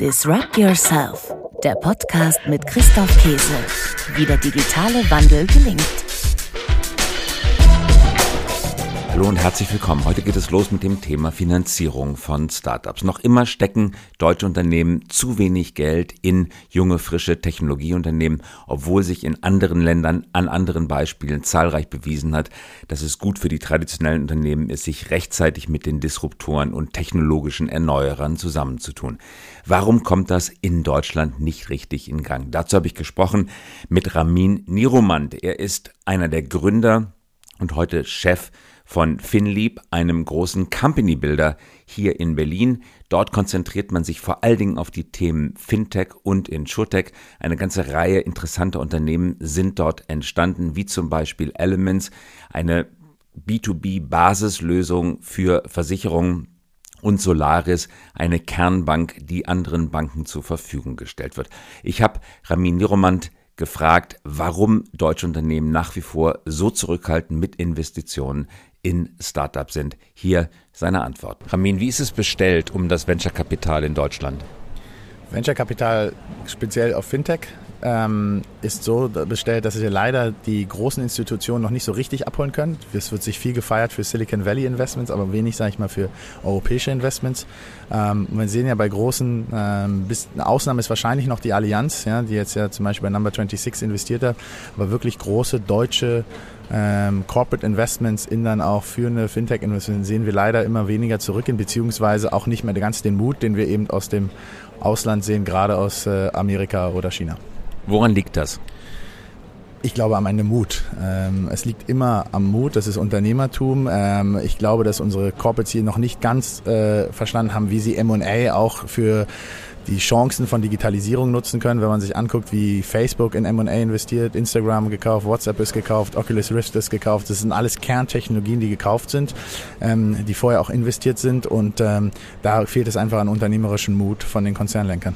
Disrupt Yourself, der Podcast mit Christoph Käse, wie der digitale Wandel gelingt. Hallo und herzlich willkommen. Heute geht es los mit dem Thema Finanzierung von Startups. Noch immer stecken deutsche Unternehmen zu wenig Geld in junge, frische Technologieunternehmen, obwohl sich in anderen Ländern an anderen Beispielen zahlreich bewiesen hat, dass es gut für die traditionellen Unternehmen ist, sich rechtzeitig mit den Disruptoren und technologischen Erneuerern zusammenzutun. Warum kommt das in Deutschland nicht richtig in Gang? Dazu habe ich gesprochen mit Ramin Niromand. Er ist einer der Gründer und heute Chef von FinLeap, einem großen Company Builder hier in Berlin. Dort konzentriert man sich vor allen Dingen auf die Themen Fintech und Insurtech. Eine ganze Reihe interessanter Unternehmen sind dort entstanden, wie zum Beispiel Elements, eine B2B-Basislösung für Versicherungen und Solaris, eine Kernbank, die anderen Banken zur Verfügung gestellt wird. Ich habe Ramin Niromand gefragt, warum deutsche Unternehmen nach wie vor so zurückhaltend mit Investitionen in Startups sind. Hier seine Antwort. Ramin, wie ist es bestellt um das Venture-Kapital in Deutschland? Venture-Kapital speziell auf Fintech ähm, ist so bestellt, dass wir leider die großen Institutionen noch nicht so richtig abholen können. Es wird sich viel gefeiert für Silicon Valley Investments, aber wenig, sage ich mal, für europäische Investments. Ähm, wir sehen ja bei großen, ähm, bis, eine Ausnahme ist wahrscheinlich noch die Allianz, ja, die jetzt ja zum Beispiel bei Number 26 investiert hat, aber wirklich große deutsche ähm, Corporate Investments in dann auch führende Fintech-Investments sehen wir leider immer weniger zurück in, beziehungsweise auch nicht mehr ganz den Mut, den wir eben aus dem Ausland sehen, gerade aus äh, Amerika oder China. Woran liegt das? Ich glaube am Ende Mut. Ähm, es liegt immer am Mut, das ist Unternehmertum. Ähm, ich glaube, dass unsere Corporates hier noch nicht ganz äh, verstanden haben, wie sie M&A auch für die Chancen von Digitalisierung nutzen können, wenn man sich anguckt, wie Facebook in M&A investiert, Instagram gekauft, WhatsApp ist gekauft, Oculus Rift ist gekauft. Das sind alles Kerntechnologien, die gekauft sind, ähm, die vorher auch investiert sind und da fehlt es einfach an unternehmerischen Mut von den Konzernlenkern.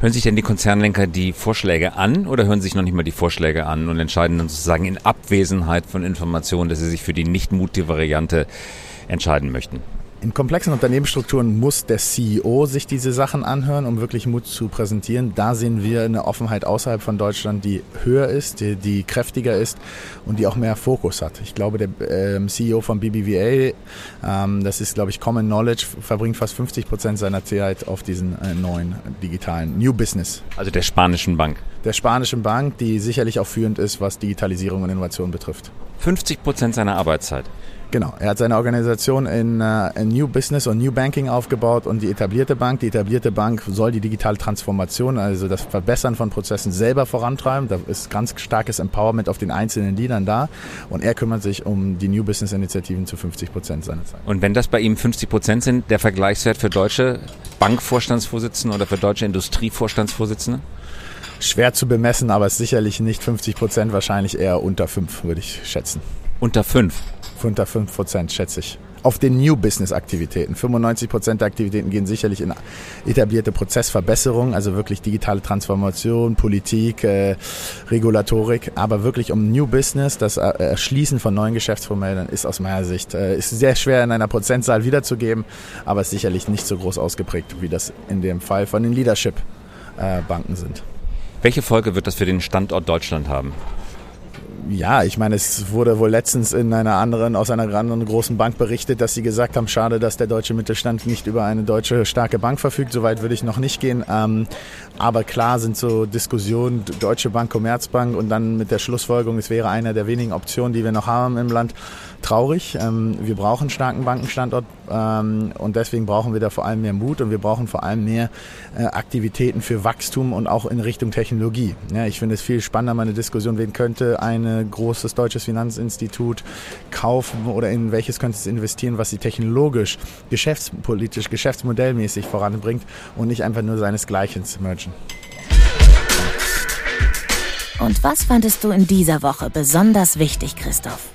Hören sich denn die Konzernlenker die Vorschläge an oder hören sich noch nicht mal die Vorschläge an und entscheiden dann sozusagen in Abwesenheit von Informationen, dass sie sich für die nicht mutige Variante entscheiden möchten? In komplexen Unternehmensstrukturen muss der CEO sich diese Sachen anhören, um wirklich Mut zu präsentieren. Da sehen wir eine Offenheit außerhalb von Deutschland, die höher ist, die, die kräftiger ist und die auch mehr Fokus hat. Ich glaube, der ähm, CEO von BBVA, ähm, das ist, glaube ich, Common Knowledge, verbringt fast 50 Prozent seiner Zeit auf diesen äh, neuen digitalen New Business. Also der spanischen Bank. Der spanischen Bank, die sicherlich auch führend ist, was Digitalisierung und Innovation betrifft. 50 Prozent seiner Arbeitszeit. Genau, er hat seine Organisation in, uh, in, New Business und New Banking aufgebaut und die etablierte Bank. Die etablierte Bank soll die digitale Transformation, also das Verbessern von Prozessen selber vorantreiben. Da ist ganz starkes Empowerment auf den einzelnen Leadern da und er kümmert sich um die New Business Initiativen zu 50 Prozent seiner Zeit. Und wenn das bei ihm 50 Prozent sind, der Vergleichswert für deutsche Bankvorstandsvorsitzende oder für deutsche Industrievorstandsvorsitzende? Schwer zu bemessen, aber sicherlich nicht 50 Prozent, wahrscheinlich eher unter 5, würde ich schätzen. Unter 5? unter 5 Prozent, schätze ich. Auf den New Business Aktivitäten. 95 Prozent der Aktivitäten gehen sicherlich in etablierte Prozessverbesserung, also wirklich digitale Transformation, Politik, äh, Regulatorik, aber wirklich um New Business, das Erschließen von neuen Geschäftsmodellen ist aus meiner Sicht äh, ist sehr schwer in einer Prozentzahl wiederzugeben, aber ist sicherlich nicht so groß ausgeprägt, wie das in dem Fall von den Leadership äh, Banken sind. Welche Folge wird das für den Standort Deutschland haben? ja, ich meine, es wurde wohl letztens in einer anderen, aus einer anderen großen Bank berichtet, dass sie gesagt haben, schade, dass der deutsche Mittelstand nicht über eine deutsche starke Bank verfügt. Soweit würde ich noch nicht gehen. Ähm, aber klar sind so Diskussionen, Deutsche Bank, Commerzbank und dann mit der Schlussfolgerung, es wäre eine der wenigen Optionen, die wir noch haben im Land, traurig. Ähm, wir brauchen einen starken Bankenstandort ähm, und deswegen brauchen wir da vor allem mehr Mut und wir brauchen vor allem mehr äh, Aktivitäten für Wachstum und auch in Richtung Technologie. Ja, ich finde es viel spannender, mal eine Diskussion, wen könnte ein großes deutsches Finanzinstitut kaufen oder in welches könnte es investieren, was sie technologisch, geschäftspolitisch, geschäftsmodellmäßig voranbringt und nicht einfach nur seinesgleichen mergen. Und was fandest du in dieser Woche besonders wichtig, Christoph?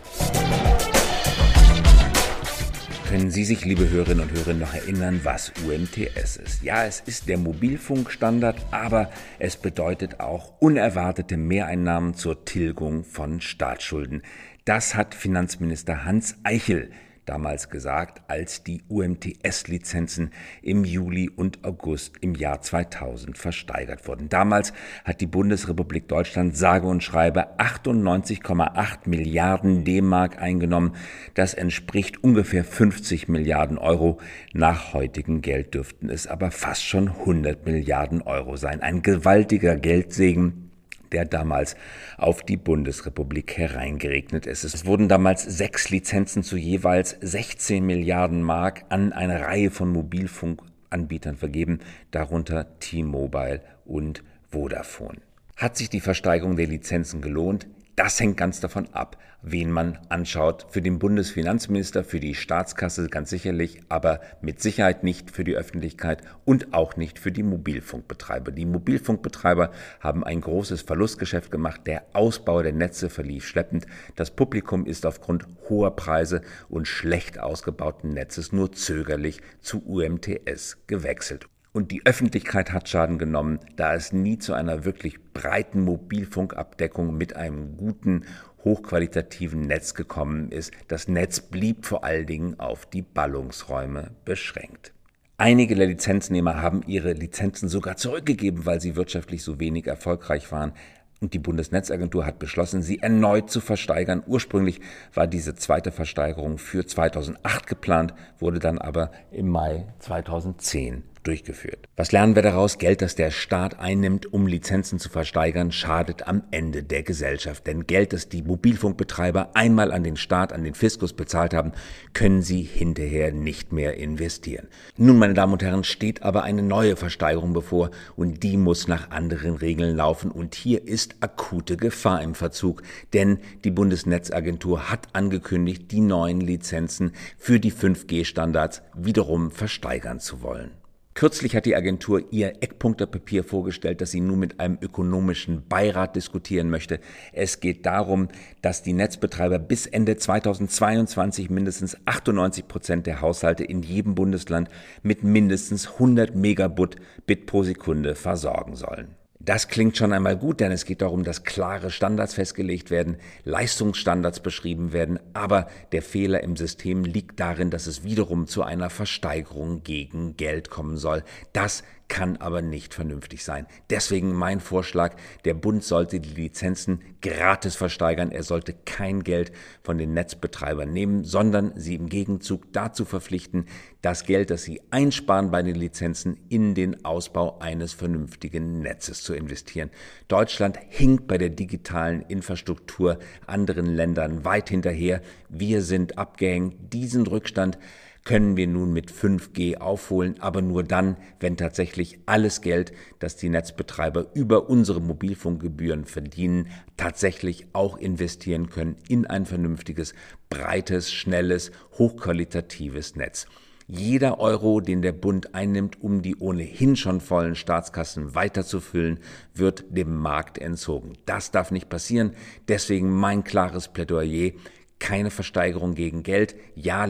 Können Sie sich, liebe Hörerinnen und Hörer, noch erinnern, was UMTS ist? Ja, es ist der Mobilfunkstandard, aber es bedeutet auch unerwartete Mehreinnahmen zur Tilgung von Staatsschulden. Das hat Finanzminister Hans Eichel damals gesagt, als die UMTS-Lizenzen im Juli und August im Jahr 2000 versteigert wurden. Damals hat die Bundesrepublik Deutschland sage und schreibe 98,8 Milliarden D-Mark eingenommen. Das entspricht ungefähr 50 Milliarden Euro. Nach heutigem Geld dürften es aber fast schon 100 Milliarden Euro sein. Ein gewaltiger Geldsegen der damals auf die Bundesrepublik hereingeregnet ist. Es wurden damals sechs Lizenzen zu jeweils 16 Milliarden Mark an eine Reihe von Mobilfunkanbietern vergeben, darunter T-Mobile und Vodafone. Hat sich die Versteigerung der Lizenzen gelohnt? Das hängt ganz davon ab, wen man anschaut. Für den Bundesfinanzminister, für die Staatskasse ganz sicherlich, aber mit Sicherheit nicht für die Öffentlichkeit und auch nicht für die Mobilfunkbetreiber. Die Mobilfunkbetreiber haben ein großes Verlustgeschäft gemacht. Der Ausbau der Netze verlief schleppend. Das Publikum ist aufgrund hoher Preise und schlecht ausgebauten Netzes nur zögerlich zu UMTS gewechselt. Und die Öffentlichkeit hat Schaden genommen, da es nie zu einer wirklich breiten Mobilfunkabdeckung mit einem guten, hochqualitativen Netz gekommen ist. Das Netz blieb vor allen Dingen auf die Ballungsräume beschränkt. Einige der Lizenznehmer haben ihre Lizenzen sogar zurückgegeben, weil sie wirtschaftlich so wenig erfolgreich waren. Und die Bundesnetzagentur hat beschlossen, sie erneut zu versteigern. Ursprünglich war diese zweite Versteigerung für 2008 geplant, wurde dann aber im Mai 2010 durchgeführt. Was lernen wir daraus? Geld, das der Staat einnimmt, um Lizenzen zu versteigern, schadet am Ende der Gesellschaft. Denn Geld, das die Mobilfunkbetreiber einmal an den Staat, an den Fiskus bezahlt haben, können sie hinterher nicht mehr investieren. Nun, meine Damen und Herren, steht aber eine neue Versteigerung bevor und die muss nach anderen Regeln laufen. Und hier ist akute Gefahr im Verzug, denn die Bundesnetzagentur hat angekündigt, die neuen Lizenzen für die 5G-Standards wiederum versteigern zu wollen. Kürzlich hat die Agentur ihr Eckpunktepapier vorgestellt, das sie nun mit einem ökonomischen Beirat diskutieren möchte. Es geht darum, dass die Netzbetreiber bis Ende 2022 mindestens 98 Prozent der Haushalte in jedem Bundesland mit mindestens 100 Megabit pro Sekunde versorgen sollen. Das klingt schon einmal gut, denn es geht darum, dass klare Standards festgelegt werden, Leistungsstandards beschrieben werden, aber der Fehler im System liegt darin, dass es wiederum zu einer Versteigerung gegen Geld kommen soll. Das kann aber nicht vernünftig sein. Deswegen mein Vorschlag, der Bund sollte die Lizenzen gratis versteigern. Er sollte kein Geld von den Netzbetreibern nehmen, sondern sie im Gegenzug dazu verpflichten, das Geld, das sie einsparen bei den Lizenzen, in den Ausbau eines vernünftigen Netzes zu investieren. Deutschland hinkt bei der digitalen Infrastruktur anderen Ländern weit hinterher. Wir sind abgehängt. Diesen Rückstand können wir nun mit 5G aufholen, aber nur dann, wenn tatsächlich alles Geld, das die Netzbetreiber über unsere Mobilfunkgebühren verdienen, tatsächlich auch investieren können in ein vernünftiges, breites, schnelles, hochqualitatives Netz. Jeder Euro, den der Bund einnimmt, um die ohnehin schon vollen Staatskassen weiterzufüllen, wird dem Markt entzogen. Das darf nicht passieren. Deswegen mein klares Plädoyer keine Versteigerung gegen Geld, ja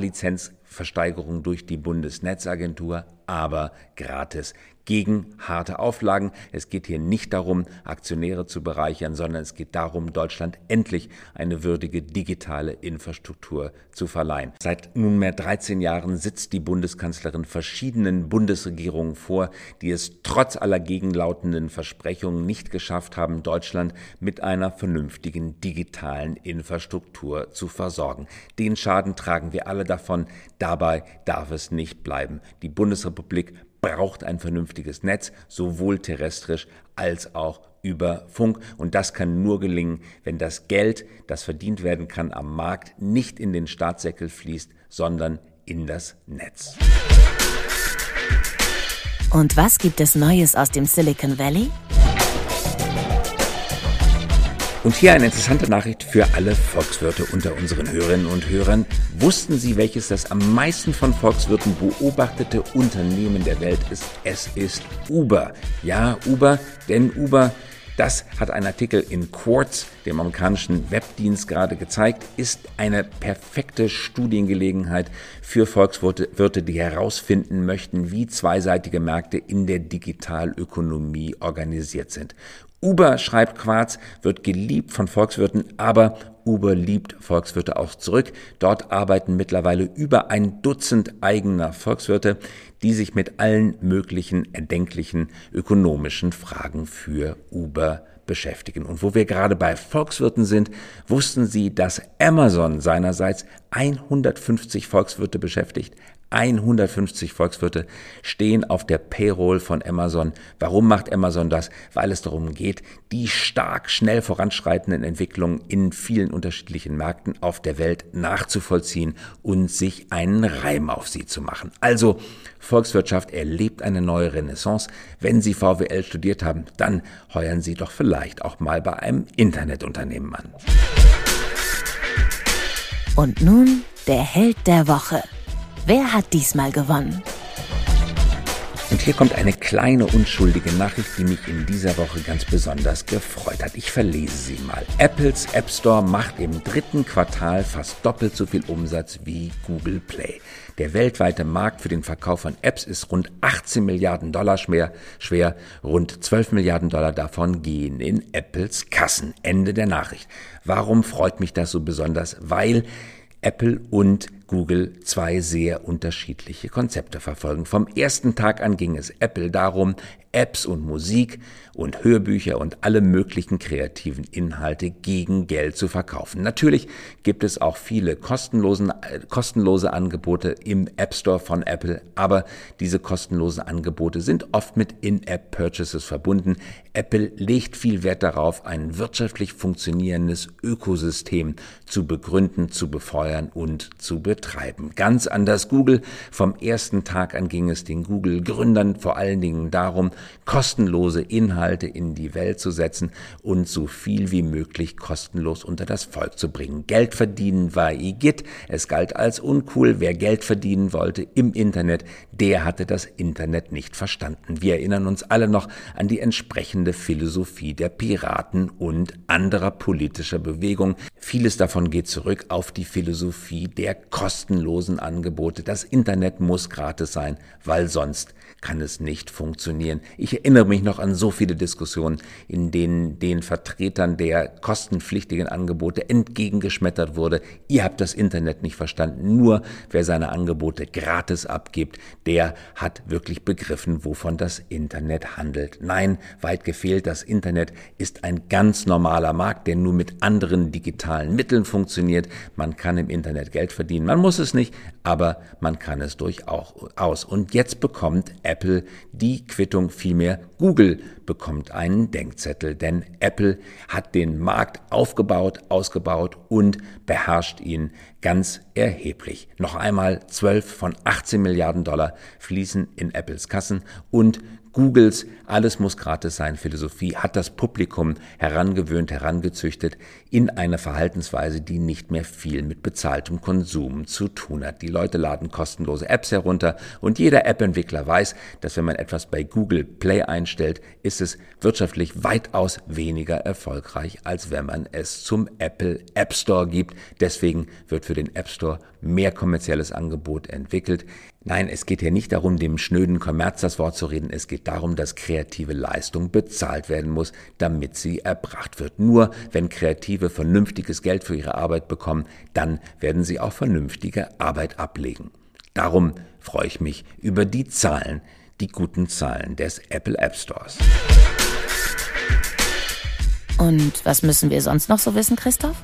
Lizenzversteigerung durch die Bundesnetzagentur, aber gratis gegen harte Auflagen. Es geht hier nicht darum, Aktionäre zu bereichern, sondern es geht darum, Deutschland endlich eine würdige digitale Infrastruktur zu verleihen. Seit nunmehr 13 Jahren sitzt die Bundeskanzlerin verschiedenen Bundesregierungen vor, die es trotz aller gegenlautenden Versprechungen nicht geschafft haben, Deutschland mit einer vernünftigen digitalen Infrastruktur zu versorgen. Den Schaden tragen wir alle davon. Dabei darf es nicht bleiben. Die Bundesrepublik braucht ein vernünftiges Netz, sowohl terrestrisch als auch über Funk. Und das kann nur gelingen, wenn das Geld, das verdient werden kann am Markt, nicht in den Staatssäckel fließt, sondern in das Netz. Und was gibt es Neues aus dem Silicon Valley? Und hier eine interessante Nachricht für alle Volkswirte unter unseren Hörerinnen und Hörern. Wussten Sie, welches das am meisten von Volkswirten beobachtete Unternehmen der Welt ist? Es ist Uber. Ja, Uber, denn Uber das hat ein Artikel in Quartz, dem amerikanischen Webdienst, gerade gezeigt, ist eine perfekte Studiengelegenheit für Volkswirte, die herausfinden möchten, wie zweiseitige Märkte in der Digitalökonomie organisiert sind. Uber, schreibt Quarz, wird geliebt von Volkswirten, aber Uber liebt Volkswirte auch zurück. Dort arbeiten mittlerweile über ein Dutzend eigener Volkswirte, die sich mit allen möglichen erdenklichen ökonomischen Fragen für Uber beschäftigen. Und wo wir gerade bei Volkswirten sind, wussten Sie, dass Amazon seinerseits 150 Volkswirte beschäftigt? 150 Volkswirte stehen auf der Payroll von Amazon. Warum macht Amazon das? Weil es darum geht, die stark schnell voranschreitenden Entwicklungen in vielen unterschiedlichen Märkten auf der Welt nachzuvollziehen und sich einen Reim auf sie zu machen. Also Volkswirtschaft erlebt eine neue Renaissance. Wenn Sie VWL studiert haben, dann heuern Sie doch vielleicht auch mal bei einem Internetunternehmen an. Und nun der Held der Woche. Wer hat diesmal gewonnen? Und hier kommt eine kleine unschuldige Nachricht, die mich in dieser Woche ganz besonders gefreut hat. Ich verlese sie mal. Apples App Store macht im dritten Quartal fast doppelt so viel Umsatz wie Google Play. Der weltweite Markt für den Verkauf von Apps ist rund 18 Milliarden Dollar schwer, schwer. Rund 12 Milliarden Dollar davon gehen in Apples Kassen. Ende der Nachricht. Warum freut mich das so besonders? Weil Apple und Google zwei sehr unterschiedliche Konzepte verfolgen. Vom ersten Tag an ging es Apple darum, Apps und Musik und Hörbücher und alle möglichen kreativen Inhalte gegen Geld zu verkaufen. Natürlich gibt es auch viele kostenlosen, äh, kostenlose Angebote im App Store von Apple, aber diese kostenlosen Angebote sind oft mit In-App-Purchases verbunden. Apple legt viel Wert darauf, ein wirtschaftlich funktionierendes Ökosystem zu begründen, zu befeuern und zu betreiben betreiben. Ganz anders Google. Vom ersten Tag an ging es den Google-Gründern vor allen Dingen darum, kostenlose Inhalte in die Welt zu setzen und so viel wie möglich kostenlos unter das Volk zu bringen. Geld verdienen war Igitt. Es galt als uncool. Wer Geld verdienen wollte im Internet, der hatte das Internet nicht verstanden. Wir erinnern uns alle noch an die entsprechende Philosophie der Piraten und anderer politischer Bewegungen. Vieles davon geht zurück auf die Philosophie der kostenlosen Angebote. Das Internet muss gratis sein, weil sonst kann es nicht funktionieren. Ich erinnere mich noch an so viele Diskussionen, in denen den Vertretern der kostenpflichtigen Angebote entgegengeschmettert wurde, ihr habt das Internet nicht verstanden, nur wer seine Angebote gratis abgibt, der hat wirklich begriffen, wovon das Internet handelt. Nein, weit gefehlt, das Internet ist ein ganz normaler Markt, der nur mit anderen digitalen Mitteln funktioniert. Man kann im Internet Geld verdienen, man muss es nicht, aber man kann es durchaus. Und jetzt bekommt Apple die Quittung, vielmehr Google bekommt einen Denkzettel, denn Apple hat den Markt aufgebaut, ausgebaut und beherrscht ihn ganz erheblich. Noch einmal 12 von 18 Milliarden Dollar fließen in Apples Kassen und Googles Alles muss gratis sein Philosophie hat das Publikum herangewöhnt, herangezüchtet in eine Verhaltensweise, die nicht mehr viel mit bezahltem Konsum zu tun hat. Die Leute laden kostenlose Apps herunter und jeder App-Entwickler weiß, dass wenn man etwas bei Google Play einstellt, ist es wirtschaftlich weitaus weniger erfolgreich, als wenn man es zum Apple App Store gibt. Deswegen wird für den App Store mehr kommerzielles Angebot entwickelt. Nein, es geht hier nicht darum, dem schnöden Kommerz das Wort zu reden. Es geht darum, dass kreative Leistung bezahlt werden muss, damit sie erbracht wird. Nur wenn Kreative vernünftiges Geld für ihre Arbeit bekommen, dann werden sie auch vernünftige Arbeit ablegen. Darum freue ich mich über die Zahlen, die guten Zahlen des Apple App Stores. Und was müssen wir sonst noch so wissen, Christoph?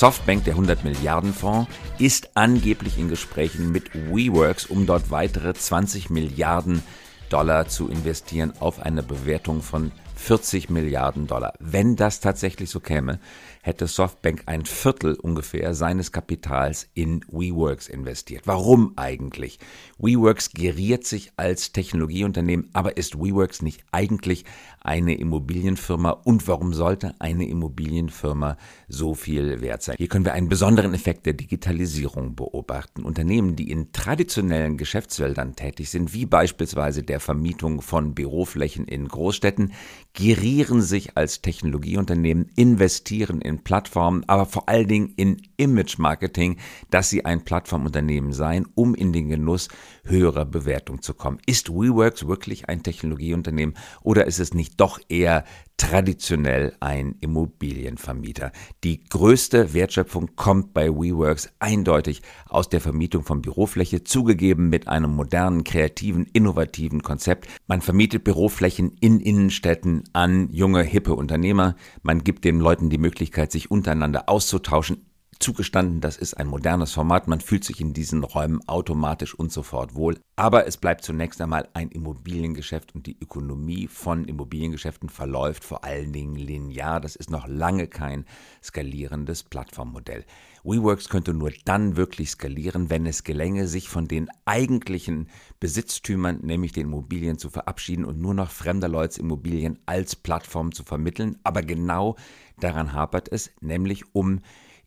Softbank, der 100 Milliarden Fonds, ist angeblich in Gesprächen mit WeWorks, um dort weitere 20 Milliarden Dollar zu investieren auf eine Bewertung von 40 Milliarden Dollar. Wenn das tatsächlich so käme, hätte Softbank ein Viertel ungefähr seines Kapitals in WeWorks investiert. Warum eigentlich? WeWorks geriert sich als Technologieunternehmen, aber ist WeWorks nicht eigentlich eine Immobilienfirma und warum sollte eine Immobilienfirma so viel wert sein? Hier können wir einen besonderen Effekt der Digitalisierung beobachten. Unternehmen, die in traditionellen Geschäftsfeldern tätig sind, wie beispielsweise der Vermietung von Büroflächen in Großstädten, gerieren sich als Technologieunternehmen, investieren in Plattformen, aber vor allen Dingen in Image-Marketing, dass sie ein Plattformunternehmen seien, um in den Genuss höherer Bewertung zu kommen. Ist WeWorks wirklich ein Technologieunternehmen oder ist es nicht doch eher traditionell ein Immobilienvermieter. Die größte Wertschöpfung kommt bei WeWorks eindeutig aus der Vermietung von Bürofläche, zugegeben mit einem modernen, kreativen, innovativen Konzept. Man vermietet Büroflächen in Innenstädten an junge, hippe Unternehmer. Man gibt den Leuten die Möglichkeit, sich untereinander auszutauschen Zugestanden, das ist ein modernes Format, man fühlt sich in diesen Räumen automatisch und sofort wohl. Aber es bleibt zunächst einmal ein Immobiliengeschäft und die Ökonomie von Immobiliengeschäften verläuft vor allen Dingen linear. Das ist noch lange kein skalierendes Plattformmodell. WeWorks könnte nur dann wirklich skalieren, wenn es gelänge, sich von den eigentlichen Besitztümern, nämlich den Immobilien, zu verabschieden und nur noch fremder Leute Immobilien als Plattform zu vermitteln. Aber genau daran hapert es, nämlich um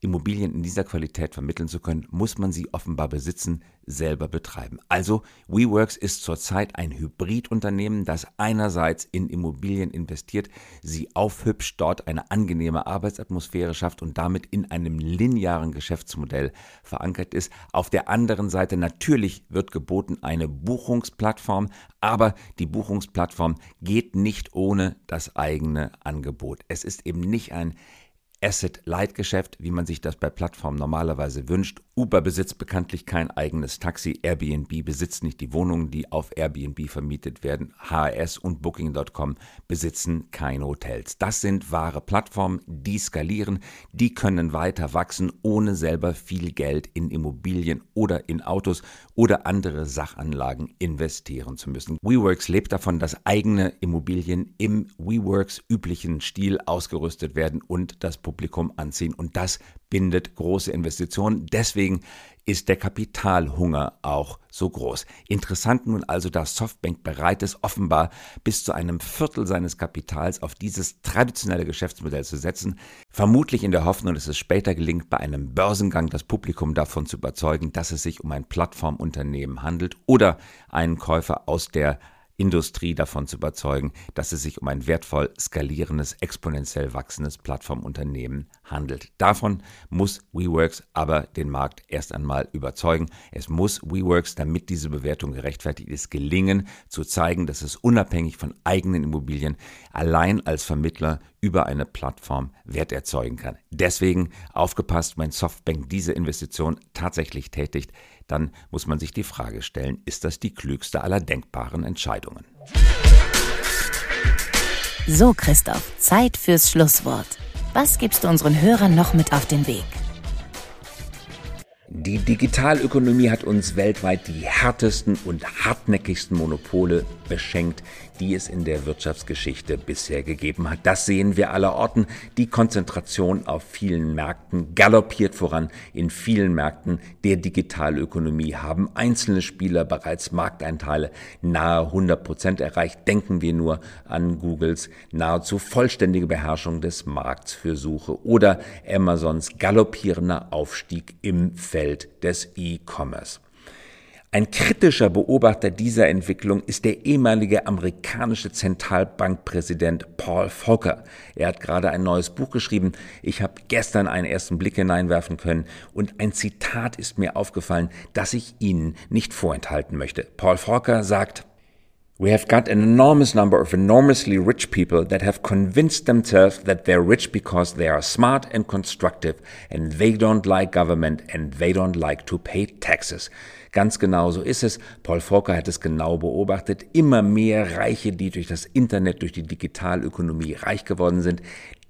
Immobilien in dieser Qualität vermitteln zu können, muss man sie offenbar besitzen, selber betreiben. Also WeWorks ist zurzeit ein Hybridunternehmen, das einerseits in Immobilien investiert, sie aufhübscht, dort eine angenehme Arbeitsatmosphäre schafft und damit in einem linearen Geschäftsmodell verankert ist. Auf der anderen Seite natürlich wird geboten eine Buchungsplattform, aber die Buchungsplattform geht nicht ohne das eigene Angebot. Es ist eben nicht ein Asset-Light-Geschäft, wie man sich das bei Plattformen normalerweise wünscht. Uber besitzt bekanntlich kein eigenes Taxi. Airbnb besitzt nicht die Wohnungen, die auf Airbnb vermietet werden. HRS und Booking.com besitzen keine Hotels. Das sind wahre Plattformen, die skalieren, die können weiter wachsen, ohne selber viel Geld in Immobilien oder in Autos oder andere Sachanlagen investieren zu müssen. WeWorks lebt davon, dass eigene Immobilien im WeWorks üblichen Stil ausgerüstet werden und das Publikum anziehen. Und das bindet große Investitionen. Deswegen ist der Kapitalhunger auch so groß. Interessant nun also, dass Softbank bereit ist, offenbar bis zu einem Viertel seines Kapitals auf dieses traditionelle Geschäftsmodell zu setzen, vermutlich in der Hoffnung, dass es später gelingt, bei einem Börsengang das Publikum davon zu überzeugen, dass es sich um ein Plattformunternehmen handelt oder einen Käufer aus der Industrie davon zu überzeugen, dass es sich um ein wertvoll skalierendes, exponentiell wachsendes Plattformunternehmen handelt. Davon muss WeWorks aber den Markt erst einmal überzeugen. Es muss WeWorks, damit diese Bewertung gerechtfertigt ist, gelingen, zu zeigen, dass es unabhängig von eigenen Immobilien allein als Vermittler über eine Plattform Wert erzeugen kann. Deswegen aufgepasst, wenn Softbank diese Investition tatsächlich tätigt, dann muss man sich die Frage stellen, ist das die klügste aller denkbaren Entscheidungen? So, Christoph, Zeit fürs Schlusswort. Was gibst du unseren Hörern noch mit auf den Weg? Die Digitalökonomie hat uns weltweit die härtesten und hartnäckigsten Monopole beschenkt, die es in der Wirtschaftsgeschichte bisher gegeben hat. Das sehen wir aller Orten. Die Konzentration auf vielen Märkten galoppiert voran. In vielen Märkten der Digitalökonomie haben einzelne Spieler bereits Markteinteile nahe 100 Prozent erreicht. Denken wir nur an Googles nahezu vollständige Beherrschung des Markts für Suche oder Amazons galoppierender Aufstieg im Feld des E-Commerce. Ein kritischer Beobachter dieser Entwicklung ist der ehemalige amerikanische Zentralbankpräsident Paul Volcker. Er hat gerade ein neues Buch geschrieben. Ich habe gestern einen ersten Blick hineinwerfen können und ein Zitat ist mir aufgefallen, das ich Ihnen nicht vorenthalten möchte. Paul Volcker sagt, We have got an enormous number of enormously rich people that have convinced themselves that they're rich because they are smart and constructive and they don't like government and they don't like to pay taxes. Ganz genau so ist es. Paul Volcker hat es genau beobachtet. Immer mehr Reiche, die durch das Internet, durch die Digitalökonomie reich geworden sind,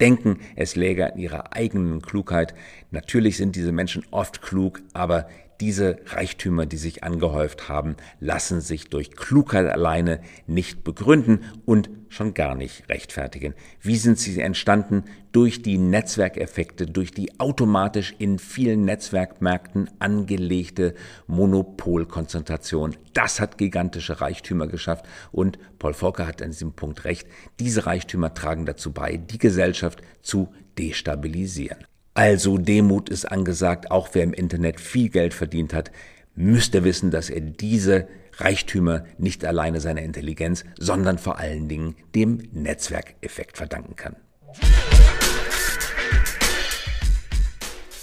denken, es läge an ihrer eigenen Klugheit. Natürlich sind diese Menschen oft klug, aber diese Reichtümer, die sich angehäuft haben, lassen sich durch Klugheit alleine nicht begründen und schon gar nicht rechtfertigen. Wie sind sie entstanden? Durch die Netzwerkeffekte, durch die automatisch in vielen Netzwerkmärkten angelegte Monopolkonzentration. Das hat gigantische Reichtümer geschafft und Paul Volcker hat an diesem Punkt recht. Diese Reichtümer tragen dazu bei, die Gesellschaft zu destabilisieren. Also Demut ist angesagt, auch wer im Internet viel Geld verdient hat, müsste wissen, dass er diese Reichtümer nicht alleine seiner Intelligenz, sondern vor allen Dingen dem Netzwerkeffekt verdanken kann.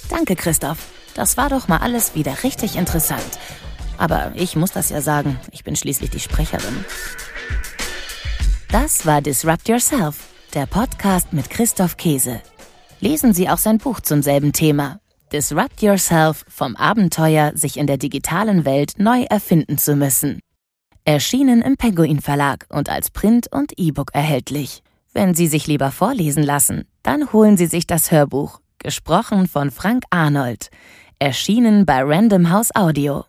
Danke, Christoph. Das war doch mal alles wieder richtig interessant. Aber ich muss das ja sagen, ich bin schließlich die Sprecherin. Das war Disrupt Yourself, der Podcast mit Christoph Käse. Lesen Sie auch sein Buch zum selben Thema. Disrupt Yourself vom Abenteuer, sich in der digitalen Welt neu erfinden zu müssen. Erschienen im Penguin Verlag und als Print und E-Book erhältlich. Wenn Sie sich lieber vorlesen lassen, dann holen Sie sich das Hörbuch, gesprochen von Frank Arnold, erschienen bei Random House Audio.